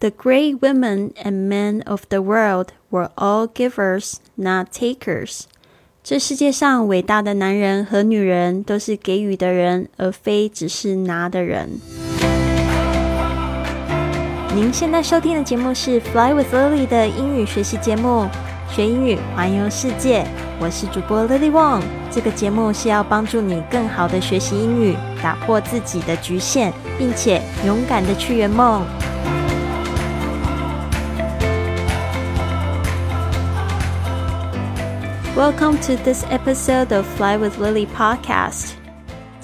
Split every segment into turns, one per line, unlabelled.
The great women and men of the world were all givers, not takers. 这世界上伟大的男人和女人都是给予的人，而非只是拿的人。您现在收听的节目是《Fly with Lily》的英语学习节目，学英语环游世界。我是主播 Lily Wong。这个节目是要帮助你更好的学习英语，打破自己的局限，并且勇敢的去圆梦。Welcome to this episode of Fly with Lily podcast.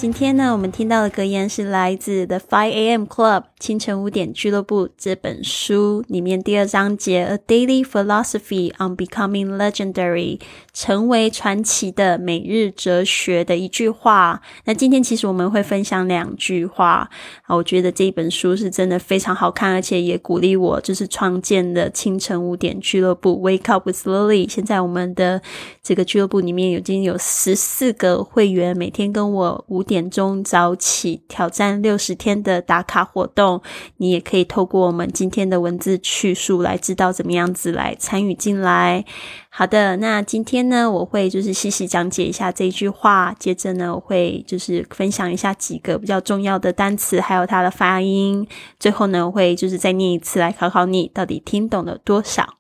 今天呢，我们听到的格言是来自《The Five A.M. Club》清晨五点俱乐部这本书里面第二章节《A Daily Philosophy on Becoming Legendary》成为传奇的每日哲学的一句话。那今天其实我们会分享两句话啊，我觉得这一本书是真的非常好看，而且也鼓励我就是创建的清晨五点俱乐部 Wake Up with Lily。现在我们的这个俱乐部里面已经有十四个会员，每天跟我五。点钟早起挑战六十天的打卡活动，你也可以透过我们今天的文字叙述来知道怎么样子来参与进来。好的，那今天呢，我会就是细细讲解一下这一句话，接着呢，我会就是分享一下几个比较重要的单词，还有它的发音。最后呢，我会就是再念一次来考考你到底听懂了多少。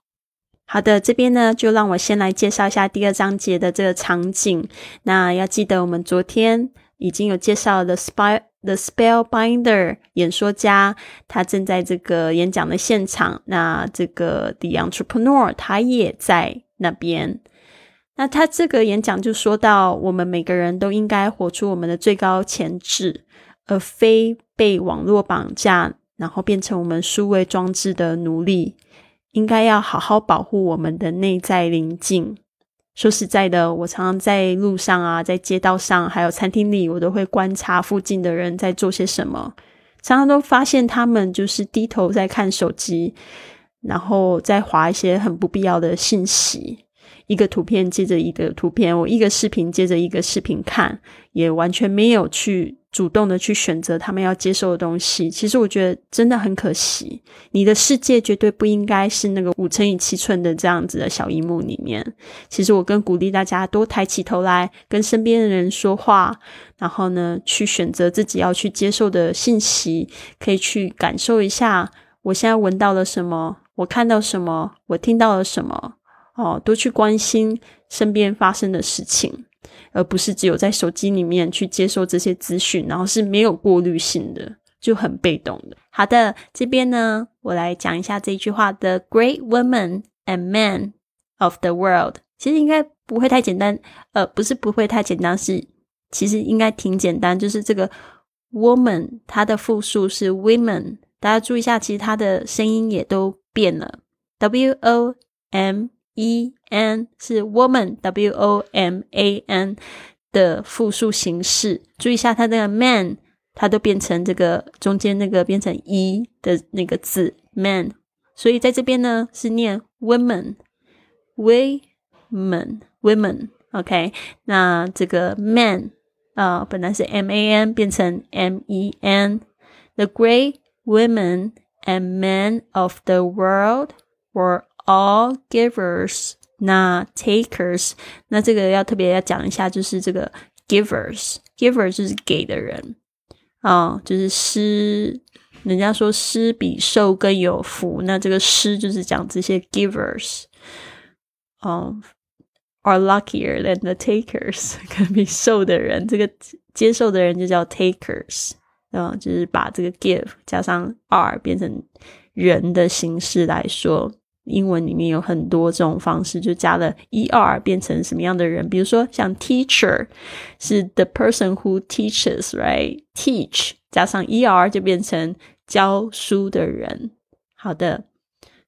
好的，这边呢，就让我先来介绍一下第二章节的这个场景。那要记得我们昨天。已经有介绍的 spy the spellbinder 演说家，他正在这个演讲的现场。那这个 the entrepreneur 他也在那边。那他这个演讲就说到，我们每个人都应该活出我们的最高潜质，而非被网络绑架，然后变成我们数位装置的奴隶。应该要好好保护我们的内在灵境。说实在的，我常常在路上啊，在街道上，还有餐厅里，我都会观察附近的人在做些什么。常常都发现他们就是低头在看手机，然后再划一些很不必要的信息。一个图片接着一个图片，我一个视频接着一个视频看，也完全没有去主动的去选择他们要接受的东西。其实我觉得真的很可惜。你的世界绝对不应该是那个五乘以七寸的这样子的小荧幕里面。其实我更鼓励大家多抬起头来跟身边的人说话，然后呢，去选择自己要去接受的信息，可以去感受一下我现在闻到了什么，我看到什么，我听到了什么。哦，多去关心身边发生的事情，而不是只有在手机里面去接受这些资讯，然后是没有过滤性的，就很被动的。好的，这边呢，我来讲一下这句话：The great women and men of the world。其实应该不会太简单，呃，不是不会太简单，是其实应该挺简单。就是这个 woman，它的复数是 women，大家注意一下，其实它的声音也都变了，w o m。e n 是 woman，w o m a n 的复数形式。注意一下，它那个 man，它都变成这个中间那个变成 e 的那个字 man。所以在这边呢是念 women，women，women。OK，那这个 man 啊，本来是 m a n 变成 m e n。The great women and men of the world were All givers, 那 takers，。那这个要特别要讲一下，就是这个 givers，giver 就是给的人啊，就是施。人家说施比受更有福，那这个施就是讲这些 givers，哦，are luckier than the takers，可比受的人，这个接受的人就叫 takers，啊，就是把这个 give 加上 are 变成人的形式来说。英文里面有很多这种方式，就加了 er 变成什么样的人？比如说像 teacher 是 the person who teaches，right？teach 加上 er 就变成教书的人。好的，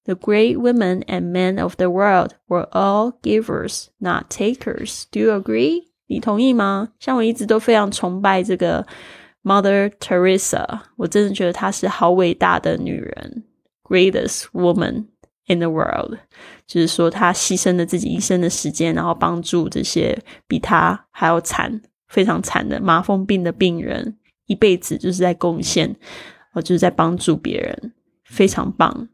The great women and men of the world were all givers, not takers. Do you agree？你同意吗？像我一直都非常崇拜这个 Mother Teresa，我真的觉得她是好伟大的女人，greatest woman。 In the world，就是说他牺牲了自己一生的时间，然后帮助这些比他还要惨、非常惨的麻风病的病人，一辈子就是在贡献，哦，就是在帮助别人，非常棒。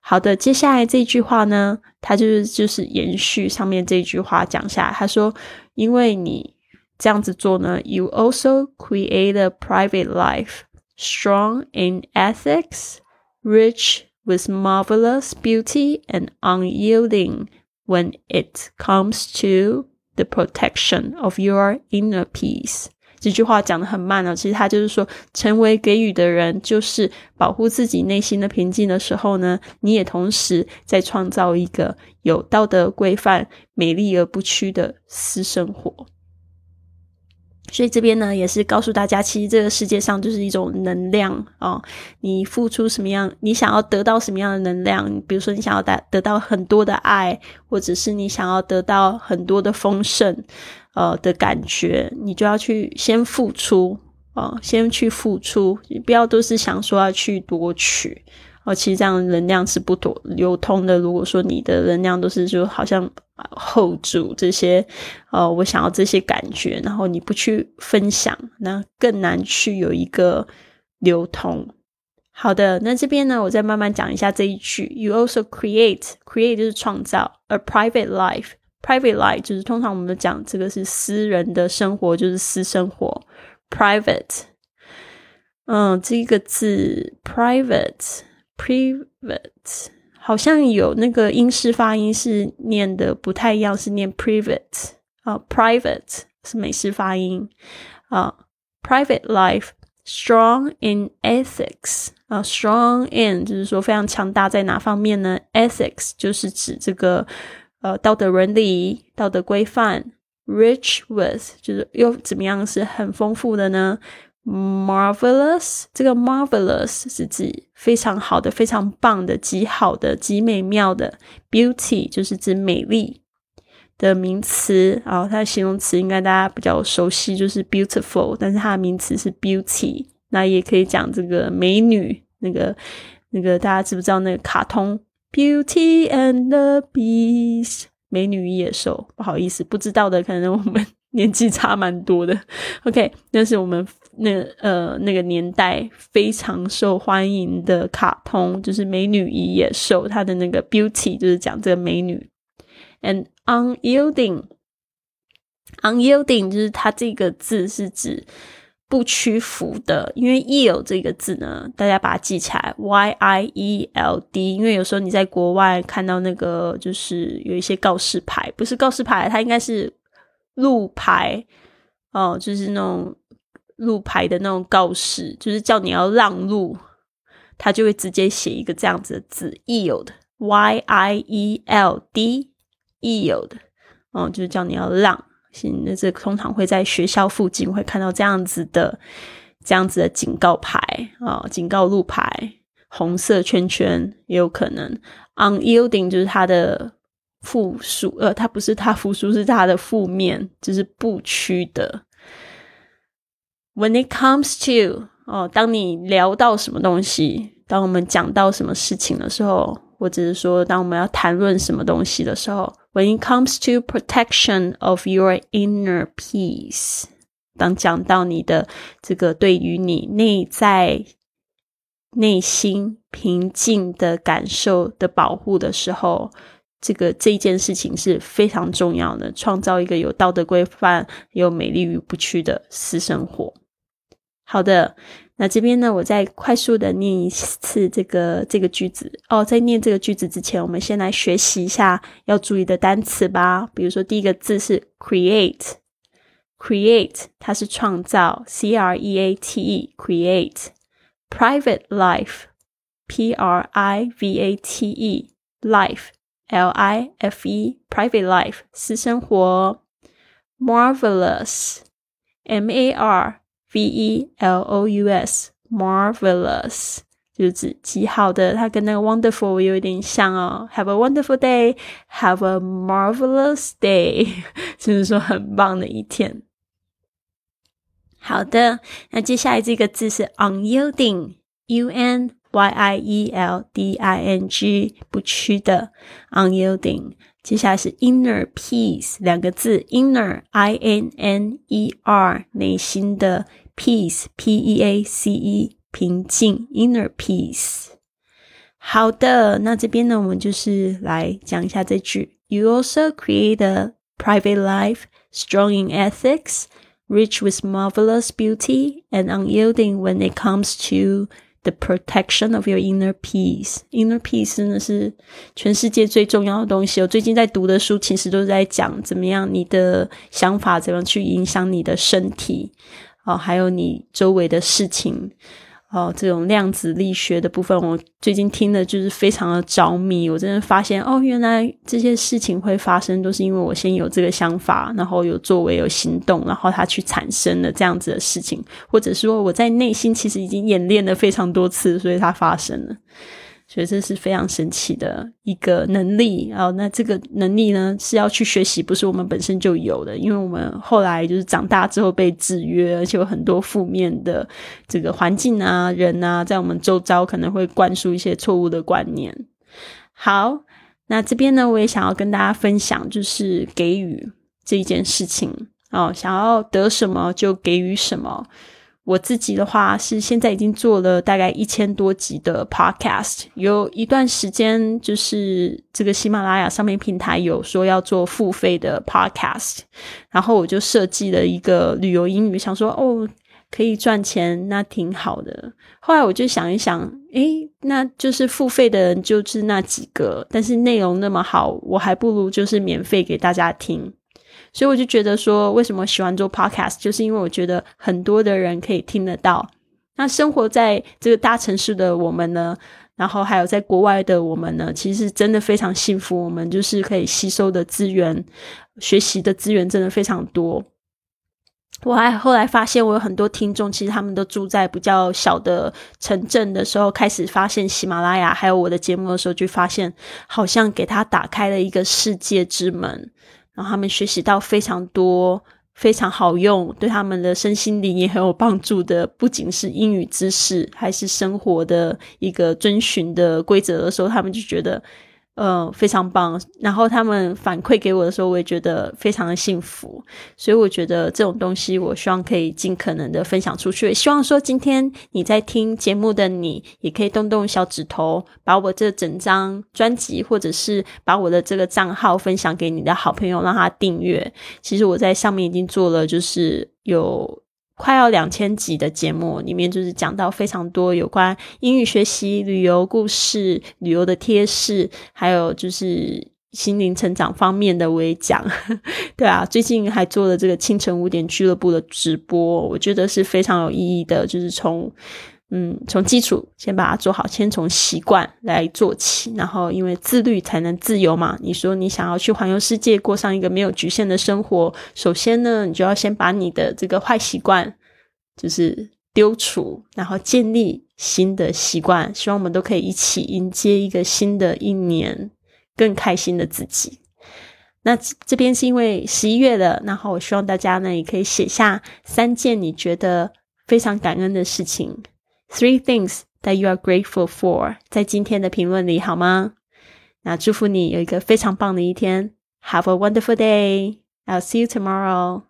好的，接下来这句话呢，它就是就是延续上面这句话讲下来。他说，因为你这样子做呢，you also create a private life strong in ethics, rich with marvelous beauty, and unyielding when it comes to the protection of your inner peace. 这句话讲的很慢了，其实他就是说，成为给予的人，就是保护自己内心的平静的时候呢，你也同时在创造一个有道德规范、美丽而不屈的私生活。 所以这边呢，也是告诉大家，其实这个世界上就是一种能量啊，你付出什么样，你想要得到什么样的能量，比如说你想要得得到很多的爱，或者是你想要得到很多的丰盛，呃的感觉，你就要去先付出啊，先去付出，不要都是想说要去夺取。哦，其实这样能量是不多流通的。如果说你的能量都是就好像 hold 住这些，呃，我想要这些感觉，然后你不去分享，那更难去有一个流通。好的，那这边呢，我再慢慢讲一下这一句。You also create, create 就是创造 a private life. Private life 就是通常我们讲这个是私人的生活，就是私生活。Private，嗯，这个字 private。Private 好像有那个英式发音是念的不太一样，是念 private 啊，private 是美式发音啊。Private life strong in ethics 啊，strong in 就是说非常强大在哪方面呢？Ethics 就是指这个呃道德伦理、道德规范。Rich with 就是又怎么样是很丰富的呢？Marvelous，这个 marvelous 是指非常好的、非常棒的、极好的、极美妙的。Beauty 就是指美丽的名词，然后它的形容词应该大家比较熟悉，就是 beautiful，但是它的名词是 beauty。那也可以讲这个美女，那个那个大家知不知道那个卡通 Beauty and the Beast，美女与野兽？不好意思，不知道的可能我们。年纪差蛮多的，OK，那是我们那呃那个年代非常受欢迎的卡通，就是《美女与野兽》，它的那个 Beauty 就是讲这个美女，and unyielding，unyielding 就是它这个字是指不屈服的，因为 yield 这个字呢，大家把它记起来，Y I E L D，因为有时候你在国外看到那个就是有一些告示牌，不是告示牌，它应该是。路牌哦，就是那种路牌的那种告示，就是叫你要让路，他就会直接写一个这样子的字，yield，y i e l d，yield，哦，就是叫你要让。行那这通常会在学校附近会看到这样子的这样子的警告牌啊，警告路牌，红色圈圈也有可能。unyielding 就是它的。复数，呃，它不是它复数，是它的负面，就是不屈的。When it comes to，哦，当你聊到什么东西，当我们讲到什么事情的时候，或者是说，当我们要谈论什么东西的时候，When it comes to protection of your inner peace，当讲到你的这个对于你内在内心平静的感受的保护的时候。这个这件事情是非常重要的，创造一个有道德规范、有美丽与不屈的私生活。好的，那这边呢，我再快速的念一次这个这个句子哦。在念这个句子之前，我们先来学习一下要注意的单词吧。比如说，第一个字是 create，create 它是创造，c r e a t e，create，private life，p r i v a t e，life。L I F E private life 私生活，marvelous M A R V E L O U S marvelous 就是指极好的，它跟那个 wonderful 有一点像哦。Have a wonderful day, have a marvelous day，就是说很棒的一天。好的，那接下来这个字是 unyielding，U N y i e l d i n g 不屈的 unyielding，接下来是 inner peace 两个字，inner i n n e r 内心的 peace p e a c e 平静 inner peace。 好的，那这边呢，我们就是来讲一下这句：You also create a private life, strong in ethics, rich with marvelous beauty, and unyielding when it comes to the protection of your inner peace. Inner peace 真的是全世界最重要的东西。我最近在读的书，其实都是在讲怎么样你的想法怎么去影响你的身体， 哦，还有你周围的事情。哦，这种量子力学的部分，我最近听的就是非常的着迷。我真的发现，哦，原来这些事情会发生，都是因为我先有这个想法，然后有作为、有行动，然后它去产生了这样子的事情，或者说我在内心其实已经演练了非常多次，所以它发生了。所以这是非常神奇的一个能力，啊那这个能力呢是要去学习，不是我们本身就有的，因为我们后来就是长大之后被制约，而且有很多负面的这个环境啊、人啊，在我们周遭可能会灌输一些错误的观念。好，那这边呢，我也想要跟大家分享，就是给予这一件事情哦，想要得什么就给予什么。我自己的话是现在已经做了大概一千多集的 podcast，有一段时间就是这个喜马拉雅上面平台有说要做付费的 podcast，然后我就设计了一个旅游英语，想说哦可以赚钱，那挺好的。后来我就想一想，诶，那就是付费的人就是那几个，但是内容那么好，我还不如就是免费给大家听。所以我就觉得说，为什么喜欢做 podcast，就是因为我觉得很多的人可以听得到。那生活在这个大城市的我们呢，然后还有在国外的我们呢，其实真的非常幸福。我们就是可以吸收的资源、学习的资源真的非常多。我还后来发现，我有很多听众，其实他们都住在比较小的城镇的时候，开始发现喜马拉雅还有我的节目的时候，就发现好像给他打开了一个世界之门。然后他们学习到非常多非常好用，对他们的身心灵也很有帮助的，不仅是英语知识，还是生活的一个遵循的规则的时候，他们就觉得。呃，非常棒。然后他们反馈给我的时候，我也觉得非常的幸福。所以我觉得这种东西，我希望可以尽可能的分享出去。希望说今天你在听节目的你，也可以动动小指头，把我这整张专辑，或者是把我的这个账号分享给你的好朋友，让他订阅。其实我在上面已经做了，就是有。快要两千集的节目里面，就是讲到非常多有关英语学习、旅游故事、旅游的贴士，还有就是心灵成长方面的我也讲。对啊，最近还做了这个清晨五点俱乐部的直播，我觉得是非常有意义的，就是从。嗯，从基础先把它做好，先从习惯来做起，然后因为自律才能自由嘛。你说你想要去环游世界，过上一个没有局限的生活，首先呢，你就要先把你的这个坏习惯就是丢除，然后建立新的习惯。希望我们都可以一起迎接一个新的一年，更开心的自己。那这边是因为十一月了，然后我希望大家呢也可以写下三件你觉得非常感恩的事情。Three things that you are grateful for，在今天的评论里好吗？那祝福你有一个非常棒的一天。Have a wonderful day. I'll see you tomorrow.